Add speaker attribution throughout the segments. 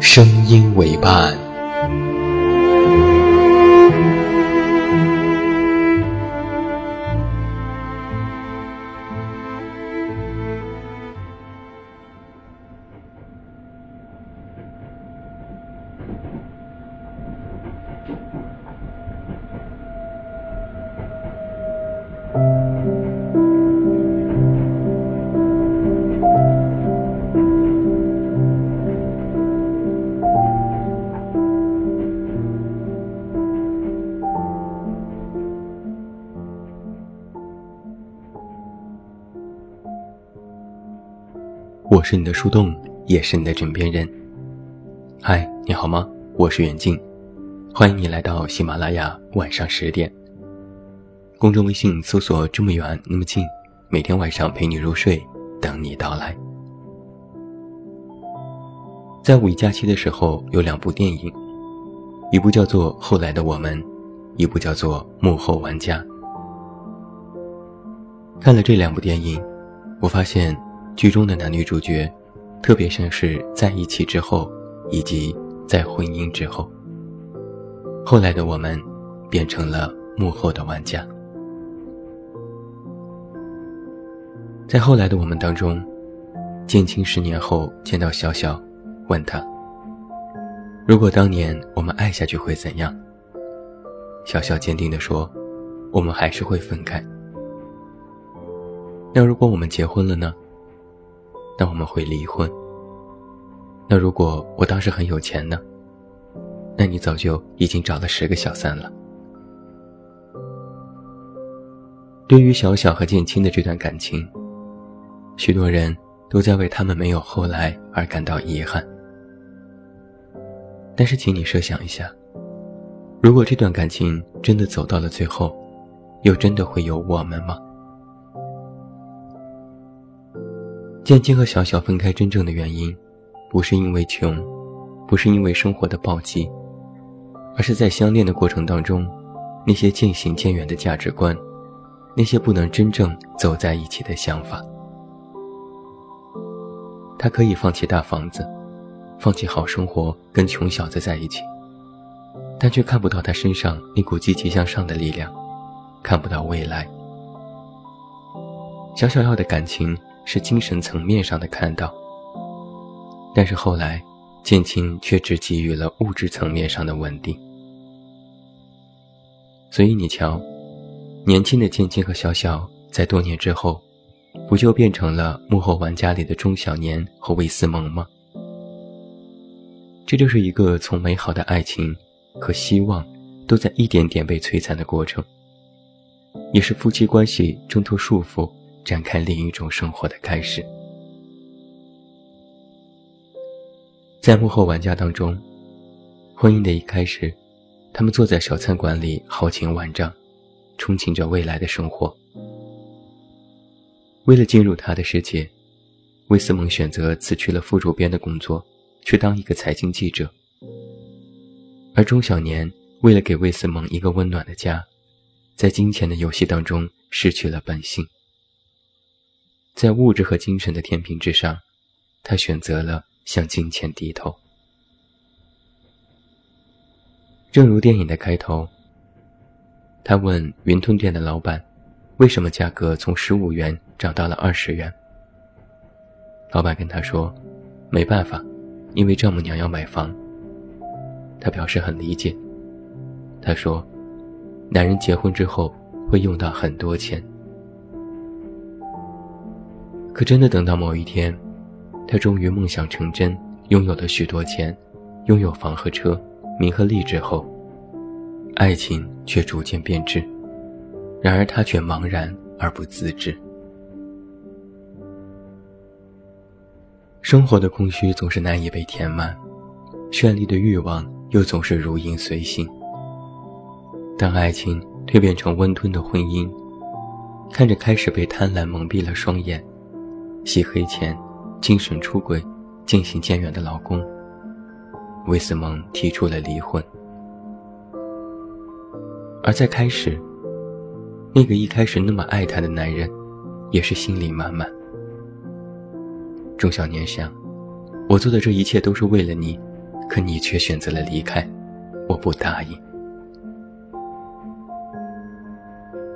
Speaker 1: 声音为伴。我是你的树洞，也是你的枕边人。嗨，你好吗？我是远近，欢迎你来到喜马拉雅晚上十点。公众微信搜索“这么远那么近”，每天晚上陪你入睡，等你到来。在五一假期的时候，有两部电影，一部叫做《后来的我们》，一部叫做《幕后玩家》。看了这两部电影，我发现。剧中的男女主角，特别像是在一起之后，以及在婚姻之后。后来的我们，变成了幕后的玩家。在后来的我们当中，建青十年后见到小小，问他：“如果当年我们爱下去会怎样？”小小坚定地说：“我们还是会分开。”那如果我们结婚了呢？那我们会离婚。那如果我当时很有钱呢？那你早就已经找了十个小三了。对于小小和建青的这段感情，许多人都在为他们没有后来而感到遗憾。但是，请你设想一下，如果这段感情真的走到了最后，又真的会有我们吗？建青和小小分开真正的原因，不是因为穷，不是因为生活的暴击，而是在相恋的过程当中，那些渐行渐远的价值观，那些不能真正走在一起的想法。他可以放弃大房子，放弃好生活，跟穷小子在一起，但却看不到他身上那股积极向上的力量，看不到未来。小小要的感情。是精神层面上的看到，但是后来，建青却只给予了物质层面上的稳定。所以你瞧，年轻的建青和小小在多年之后，不就变成了幕后玩家里的钟小年和魏思萌吗？这就是一个从美好的爱情和希望都在一点点被摧残的过程，也是夫妻关系挣脱束缚。展开另一种生活的开始。在幕后玩家当中，婚姻的一开始，他们坐在小餐馆里豪情万丈，憧憬着未来的生活。为了进入他的世界，魏思萌选择辞去了副主编的工作，去当一个财经记者。而钟小年为了给魏思萌一个温暖的家，在金钱的游戏当中失去了本性。在物质和精神的天平之上，他选择了向金钱低头。正如电影的开头，他问云吞店的老板：“为什么价格从十五元涨到了二十元？”老板跟他说：“没办法，因为丈母娘要买房，他表示很理解。他说：“男人结婚之后会用到很多钱，可真的等到某一天，他终于梦想成真，拥有了许多钱，拥有房和车，名和利之后，爱情却逐渐变质，然而他却茫然而不自知。生活的空虚总是难以被填满，绚丽的欲望又总是如影随形。”当爱情蜕变成温吞的婚姻，看着开始被贪婪蒙蔽了双眼、洗黑钱、精神出轨、渐行渐远的老公，威斯蒙提出了离婚。而在开始，那个一开始那么爱她的男人，也是心里满满。钟小年想，我做的这一切都是为了你，可你却选择了离开，我不答应。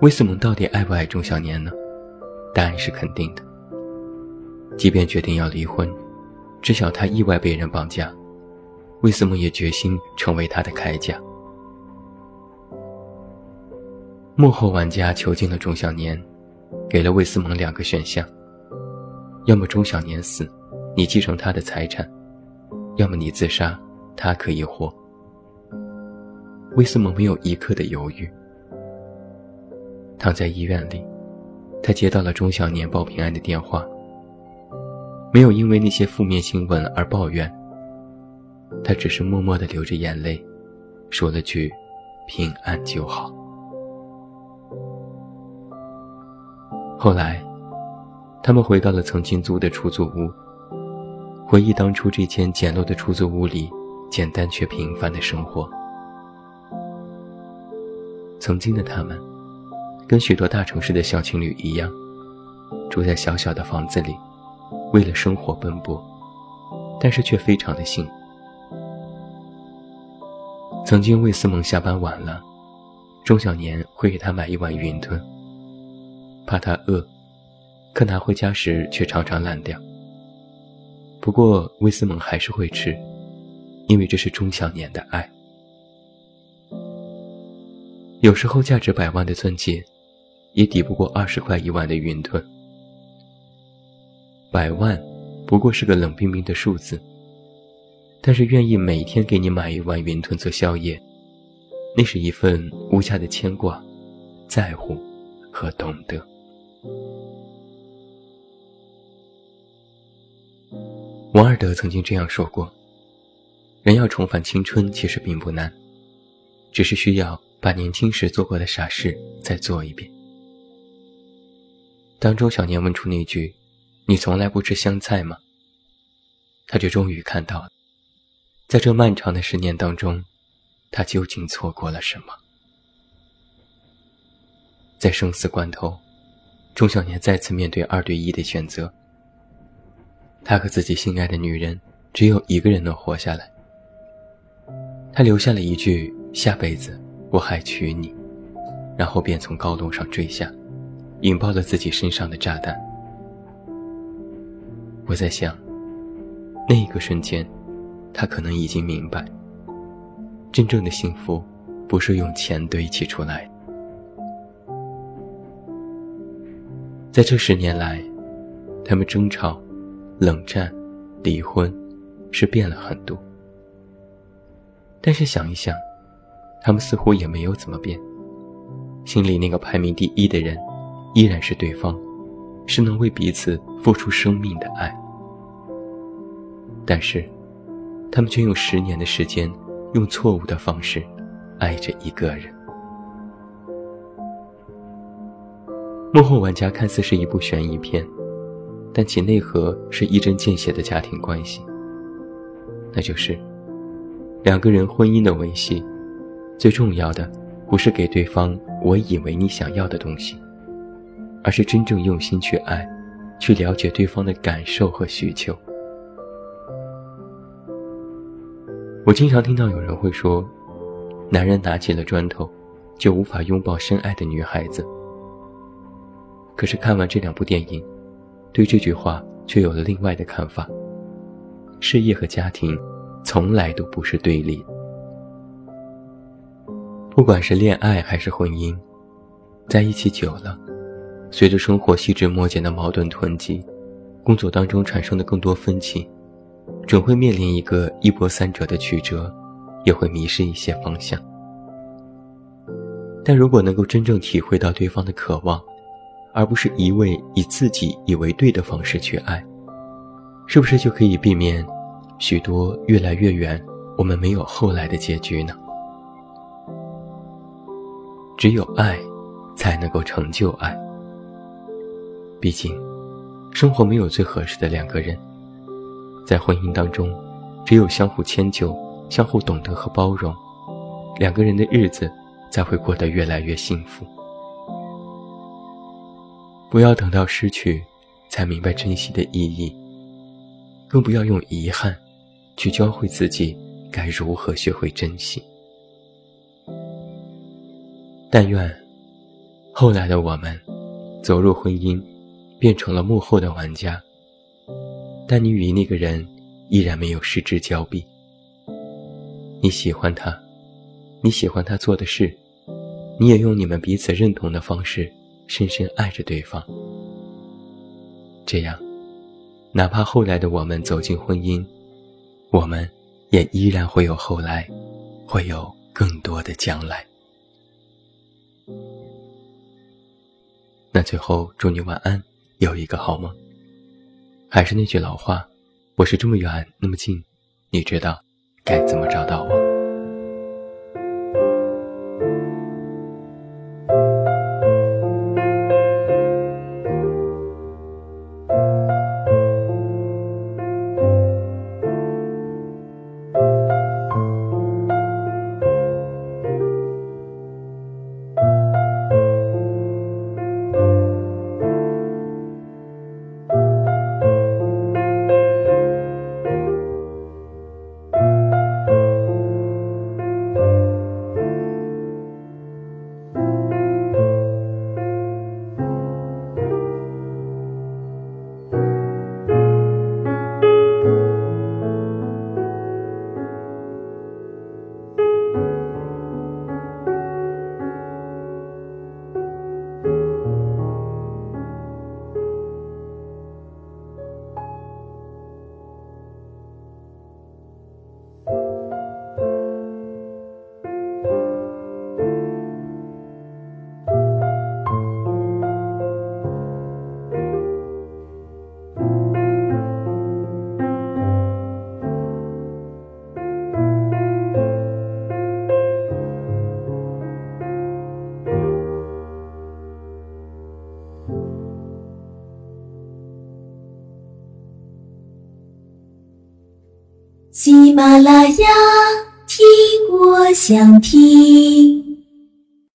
Speaker 1: 威斯蒙到底爱不爱钟小年呢？答案是肯定的。即便决定要离婚，知晓他意外被人绑架，威斯蒙也决心成为他的铠甲。幕后玩家囚禁了钟小年，给了威斯蒙两个选项：要么钟小年死，你继承他的财产；要么你自杀，他可以活。威斯蒙没有一刻的犹豫。躺在医院里，他接到了钟小年报平安的电话。没有因为那些负面新闻而抱怨，他只是默默地流着眼泪，说了句“平安就好”。后来，他们回到了曾经租的出租屋，回忆当初这间简陋的出租屋里简单却平凡的生活。曾经的他们。跟许多大城市的小情侣一样，住在小小的房子里，为了生活奔波，但是却非常的幸福。曾经魏思萌下班晚了，钟小年会给他买一碗云吞，怕他饿，可拿回家时却常常烂掉。不过魏思萌还是会吃，因为这是钟小年的爱。有时候价值百万的钻戒。也抵不过二十块一碗的云吞，百万不过是个冷冰冰的数字。但是愿意每天给你买一碗云吞做宵夜，那是一份无价的牵挂、在乎和懂得。王尔德曾经这样说过：“人要重返青春，其实并不难，只是需要把年轻时做过的傻事再做一遍。”当周小年问出那句“你从来不吃香菜吗？”他就终于看到了，在这漫长的十年当中，他究竟错过了什么。在生死关头，钟小年再次面对二对一的选择。他和自己心爱的女人只有一个人能活下来。他留下了一句“下辈子我还娶你”，然后便从高楼上坠下。引爆了自己身上的炸弹。我在想，那一个瞬间，他可能已经明白，真正的幸福不是用钱堆砌出来。在这十年来，他们争吵、冷战、离婚，是变了很多。但是想一想，他们似乎也没有怎么变，心里那个排名第一的人。依然是对方，是能为彼此付出生命的爱。但是，他们却用十年的时间，用错误的方式，爱着一个人。幕后玩家看似是一部悬疑片，但其内核是一针见血的家庭关系。那就是，两个人婚姻的维系，最重要的不是给对方我以为你想要的东西。而是真正用心去爱，去了解对方的感受和需求。我经常听到有人会说：“男人拿起了砖头，就无法拥抱深爱的女孩子。”可是看完这两部电影，对这句话却有了另外的看法。事业和家庭，从来都不是对立。不管是恋爱还是婚姻，在一起久了，随着生活细枝末节的矛盾囤积，工作当中产生的更多分歧，准会面临一个一波三折的曲折，也会迷失一些方向。但如果能够真正体会到对方的渴望，而不是一味以自己以为对的方式去爱，是不是就可以避免许多越来越远、我们没有后来的结局呢？只有爱，才能够成就爱。毕竟，生活没有最合适的两个人，在婚姻当中，只有相互迁就、相互懂得和包容，两个人的日子才会过得越来越幸福。不要等到失去，才明白珍惜的意义。更不要用遗憾，去教会自己该如何学会珍惜。但愿，后来的我们，走入婚姻，变成了幕后的玩家。但你与那个人，依然没有失之交臂。你喜欢他，你喜欢他做的事，你也用你们彼此认同的方式。深深爱着对方，这样，哪怕后来的我们走进婚姻，我们也依然会有后来，会有更多的将来。那最后，祝你晚安，有一个好梦。还是那句老话，我是这么远那么近，你知道该怎么找到我。
Speaker 2: 马拉雅，听我想听。